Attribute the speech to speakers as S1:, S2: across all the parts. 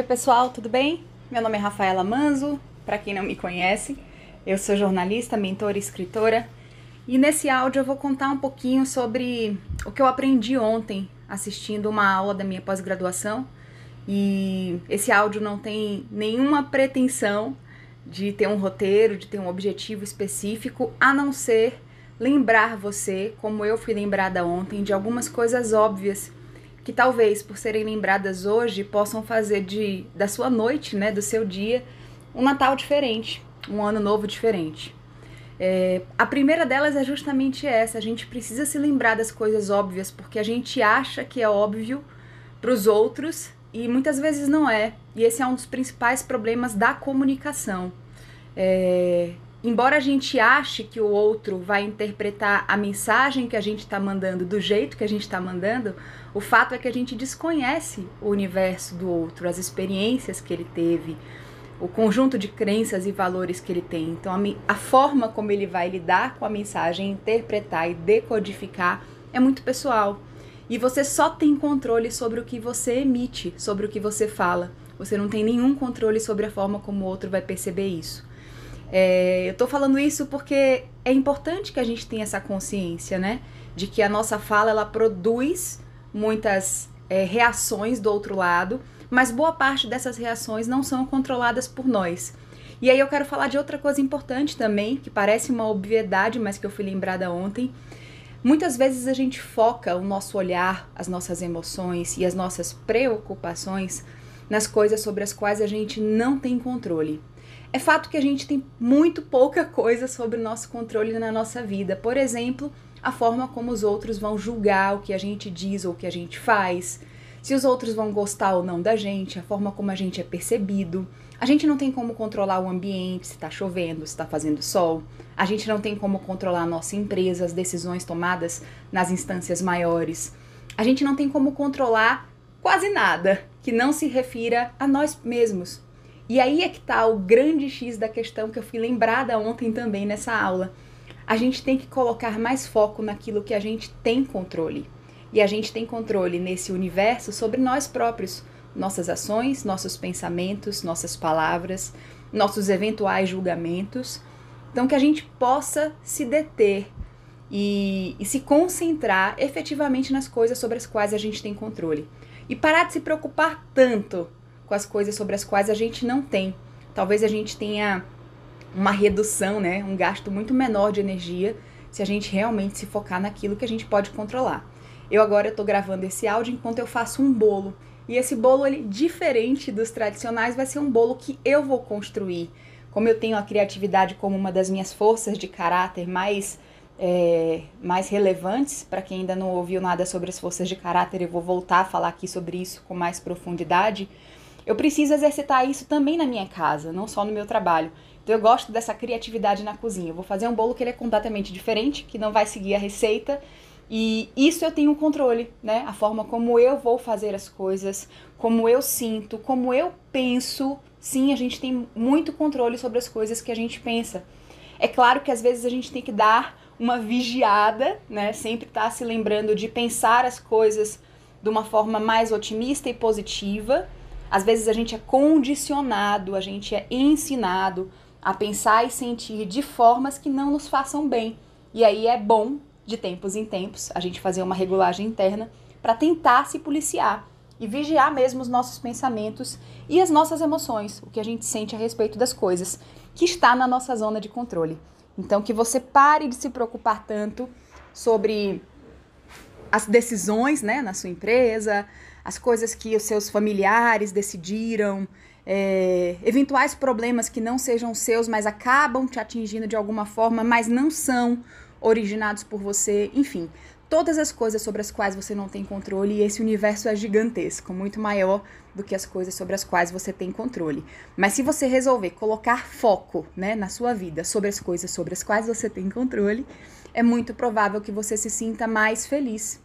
S1: Oi, pessoal, tudo bem? Meu nome é Rafaela Manzo, para quem não me conhece, eu sou jornalista, mentora e escritora. E nesse áudio eu vou contar um pouquinho sobre o que eu aprendi ontem assistindo uma aula da minha pós-graduação. E esse áudio não tem nenhuma pretensão de ter um roteiro, de ter um objetivo específico, a não ser lembrar você, como eu fui lembrada ontem, de algumas coisas óbvias que talvez por serem lembradas hoje possam fazer de da sua noite, né, do seu dia, um Natal diferente, um ano novo diferente. É, a primeira delas é justamente essa: a gente precisa se lembrar das coisas óbvias porque a gente acha que é óbvio para os outros e muitas vezes não é. E esse é um dos principais problemas da comunicação. É, embora a gente ache que o outro vai interpretar a mensagem que a gente está mandando do jeito que a gente está mandando, o fato é que a gente desconhece o universo do outro, as experiências que ele teve, o conjunto de crenças e valores que ele tem. Então, a, a forma como ele vai lidar com a mensagem, interpretar e decodificar é muito pessoal. E você só tem controle sobre o que você emite, sobre o que você fala. Você não tem nenhum controle sobre a forma como o outro vai perceber isso. É, eu tô falando isso porque é importante que a gente tenha essa consciência, né? De que a nossa fala ela produz muitas é, reações do outro lado, mas boa parte dessas reações não são controladas por nós. E aí eu quero falar de outra coisa importante também, que parece uma obviedade, mas que eu fui lembrada ontem. Muitas vezes a gente foca o nosso olhar, as nossas emoções e as nossas preocupações nas coisas sobre as quais a gente não tem controle. É fato que a gente tem muito pouca coisa sobre o nosso controle na nossa vida. Por exemplo, a forma como os outros vão julgar o que a gente diz ou o que a gente faz, se os outros vão gostar ou não da gente, a forma como a gente é percebido. A gente não tem como controlar o ambiente, se está chovendo, se está fazendo sol. A gente não tem como controlar a nossa empresa, as decisões tomadas nas instâncias maiores. A gente não tem como controlar quase nada que não se refira a nós mesmos, e aí é que tá o grande X da questão que eu fui lembrada ontem também nessa aula. A gente tem que colocar mais foco naquilo que a gente tem controle. E a gente tem controle nesse universo sobre nós próprios, nossas ações, nossos pensamentos, nossas palavras, nossos eventuais julgamentos. Então, que a gente possa se deter e, e, se concentrar efetivamente nas coisas sobre as quais a gente tem controle. E parar de se preocupar tanto com as coisas sobre as quais a gente não tem. Talvez a gente tenha uma redução, né, um gasto muito menor de energia se a gente realmente se focar naquilo que a gente pode controlar. Eu agora estou gravando esse áudio enquanto eu faço um bolo. E esse bolo, ele, diferente dos tradicionais, vai ser um bolo que eu vou construir. Como eu tenho a criatividade como uma das minhas forças de caráter mais, é, mais relevantes, para quem ainda não ouviu nada sobre as forças de caráter, eu vou voltar a falar aqui sobre isso com mais profundidade. Eu preciso exercitar isso também na minha casa, não só no meu trabalho. Então eu gosto dessa criatividade na cozinha. Eu vou fazer um bolo que ele é completamente diferente, que não vai seguir a receita. E isso eu tenho controle, né? A forma como eu vou fazer as coisas, como eu sinto, como eu penso. Sim, a gente tem muito controle sobre as coisas que a gente pensa. É claro que às vezes a gente tem que dar uma vigiada, né? Sempre estar tá se lembrando de pensar as coisas de uma forma mais otimista e positiva às vezes a gente é condicionado, a gente é ensinado a pensar e sentir de formas que não nos façam bem. E aí é bom, de tempos em tempos, a gente fazer uma regulagem interna para tentar se policiar e vigiar mesmo os nossos pensamentos e as nossas emoções, o que a gente sente a respeito das coisas, que está na nossa zona de controle. Então, que você pare de se preocupar tanto sobre as decisões né, na sua empresa, as coisas que os seus familiares decidiram, é, eventuais problemas que não sejam seus, mas acabam te atingindo de alguma forma, mas não são originados por você, enfim, todas as coisas sobre as quais você não tem controle e esse universo é gigantesco, muito maior do que as coisas sobre as quais você tem controle. Mas se você resolver colocar foco, né, na sua vida sobre as coisas sobre as quais você tem controle, é muito provável que você se sinta mais feliz,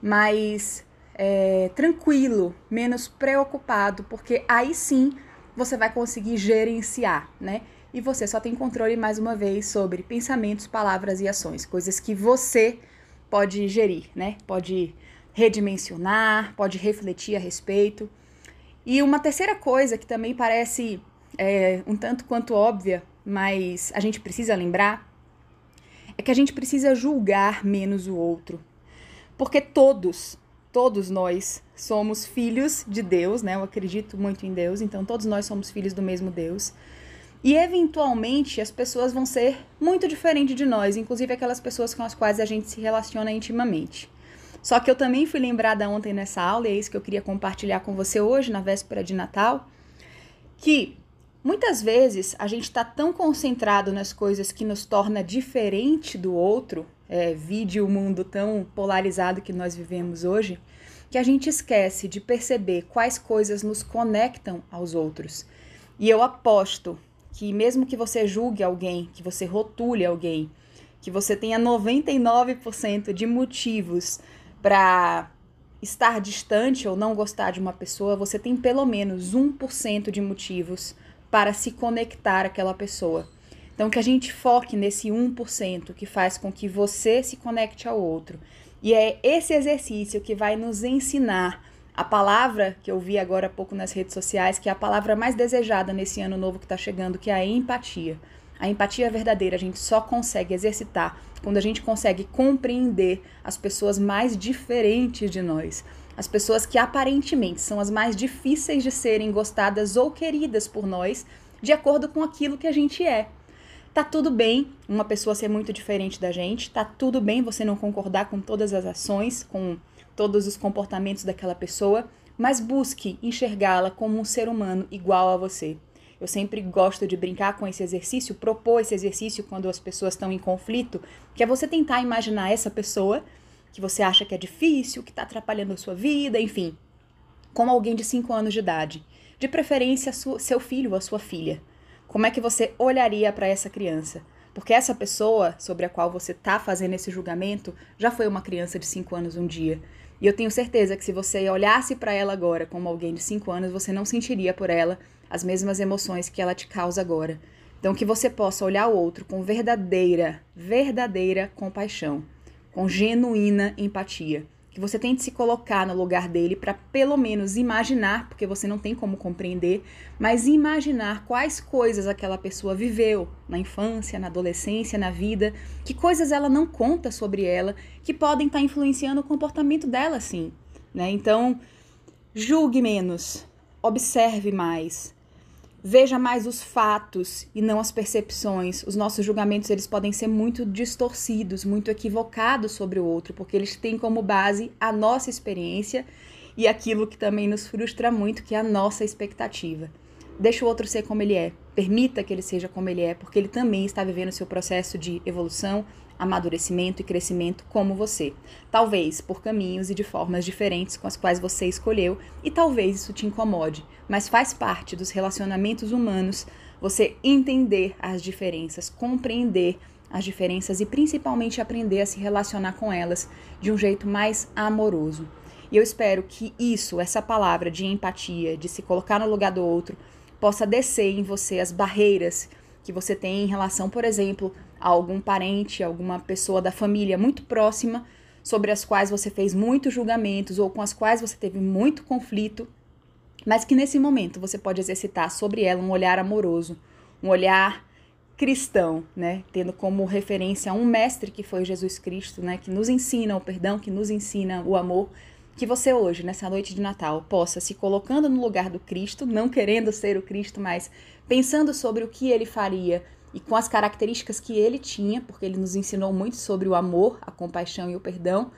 S1: mais é, tranquilo, menos preocupado, porque aí sim você vai conseguir gerenciar, né? E você só tem controle, mais uma vez, sobre pensamentos, palavras e ações, coisas que você pode gerir, né? Pode redimensionar, pode refletir a respeito. E uma terceira coisa que também parece é, um tanto quanto óbvia, mas a gente precisa lembrar, é que a gente precisa julgar menos o outro. Porque todos, todos nós somos filhos de Deus, né? Eu acredito muito em Deus, então todos nós somos filhos do mesmo Deus. E eventualmente as pessoas vão ser muito diferentes de nós, inclusive aquelas pessoas com as quais a gente se relaciona intimamente. Só que eu também fui lembrada ontem nessa aula, e é isso que eu queria compartilhar com você hoje, na véspera de Natal, que muitas vezes a gente está tão concentrado nas coisas que nos torna diferente do outro, é, vide o mundo tão polarizado que nós vivemos hoje, que a gente esquece de perceber quais coisas nos conectam aos outros. E eu aposto que mesmo que você julgue alguém, que você rotule alguém, que você tenha 99% de motivos para estar distante ou não gostar de uma pessoa, você tem pelo menos 1% de motivos para se conectar àquela pessoa. Então, que a gente foque nesse 1% que faz com que você se conecte ao outro. E é esse exercício que vai nos ensinar a palavra que eu vi agora há pouco nas redes sociais, que é a palavra mais desejada nesse ano novo que está chegando, que é a empatia. A empatia verdadeira a gente só consegue exercitar quando a gente consegue compreender as pessoas mais diferentes de nós. As pessoas que aparentemente são as mais difíceis de serem gostadas ou queridas por nós, de acordo com aquilo que a gente é. Tá tudo bem uma pessoa ser muito diferente da gente, tá tudo bem você não concordar com todas as ações, com todos os comportamentos daquela pessoa, mas busque enxergá-la como um ser humano igual a você. Eu sempre gosto de brincar com esse exercício, propor esse exercício quando as pessoas estão em conflito, que é você tentar imaginar essa pessoa que você acha que é difícil, que está atrapalhando a sua vida, enfim, como alguém de 5 anos de idade. De preferência, seu filho ou a sua filha. Como é que você olharia para essa criança? Porque essa pessoa sobre a qual você está fazendo esse julgamento já foi uma criança de 5 anos um dia. E eu tenho certeza que se você olhasse para ela agora como alguém de 5 anos, você não sentiria por ela as mesmas emoções que ela te causa agora. Então que você possa olhar o outro com verdadeira, verdadeira compaixão, com genuína empatia que você tente se colocar no lugar dele para pelo menos imaginar, porque você não tem como compreender, mas imaginar quais coisas aquela pessoa viveu na infância, na adolescência, na vida, que coisas ela não conta sobre ela que podem estar tá influenciando o comportamento dela, sim. Né? Então, julgue menos, observe mais, Veja mais os fatos e não as percepções. Os nossos julgamentos eles podem ser muito distorcidos, muito equivocados sobre o outro, porque eles têm como base a nossa experiência e aquilo que também nos frustra muito, que é a nossa expectativa. Deixa o outro ser como ele é. Permita que ele seja como ele é, porque ele também está vivendo seu processo de evolução, amadurecimento e crescimento como você. Talvez por caminhos e de formas diferentes com as quais você escolheu, e talvez isso te incomode, mas faz parte dos relacionamentos humanos você entender as diferenças, compreender as diferenças e principalmente aprender a se relacionar com elas de um jeito mais amoroso. E eu espero que isso, essa palavra de empatia, de se colocar no lugar do outro, possa descer em você as barreiras que você tem em relação, por exemplo, a algum parente, alguma pessoa da família muito próxima, sobre as quais você fez muitos julgamentos ou com as quais você teve muito conflito, mas que nesse momento você pode exercitar sobre ela um olhar amoroso, um olhar cristão, né, tendo como referência um mestre que foi Jesus Cristo, né, que nos ensina o perdão, que nos ensina o amor, que você hoje, nessa noite de Natal, possa se colocando no lugar do Cristo, não querendo ser o Cristo, mas pensando sobre o que ele faria e com as características que ele tinha, porque ele nos ensinou muito sobre o amor, a compaixão e o perdão.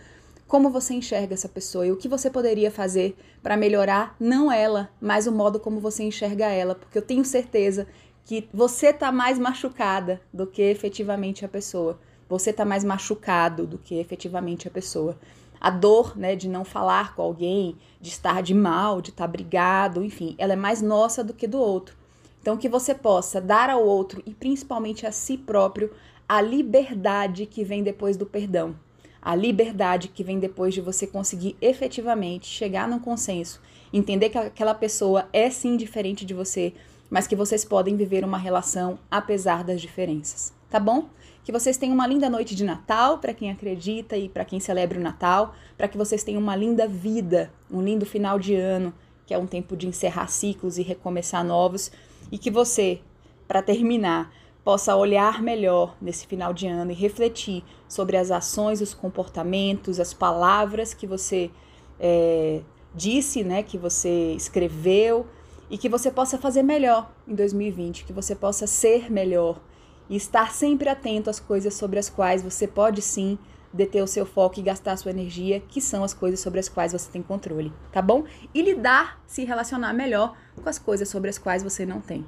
S1: Como você enxerga essa pessoa e o que você poderia fazer para melhorar não ela, mas o modo como você enxerga ela, porque eu tenho certeza que você está mais machucada do que efetivamente a pessoa. Você está mais machucado do que efetivamente a pessoa a dor, né, de não falar com alguém, de estar de mal, de estar brigado, enfim, ela é mais nossa do que do outro. Então que você possa dar ao outro e principalmente a si próprio a liberdade que vem depois do perdão. A liberdade que vem depois de você conseguir efetivamente chegar num consenso, entender que aquela pessoa é sim diferente de você, mas que vocês podem viver uma relação apesar das diferenças. Tá bom? Que vocês tenham uma linda noite de Natal para quem acredita e para quem celebra o Natal, para que vocês tenham uma linda vida, um lindo final de ano que é um tempo de encerrar ciclos e recomeçar novos, e que você, para terminar, possa olhar melhor nesse final de ano e refletir sobre as ações, os comportamentos, as palavras que você é, disse, né, que você escreveu. E que você possa fazer melhor em 2020, que você possa ser melhor e estar sempre atento às coisas sobre as quais você pode sim deter o seu foco e gastar a sua energia, que são as coisas sobre as quais você tem controle, tá bom? E lidar, se relacionar melhor com as coisas sobre as quais você não tem.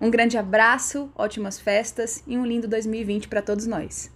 S1: Um grande abraço, ótimas festas e um lindo 2020 para todos nós.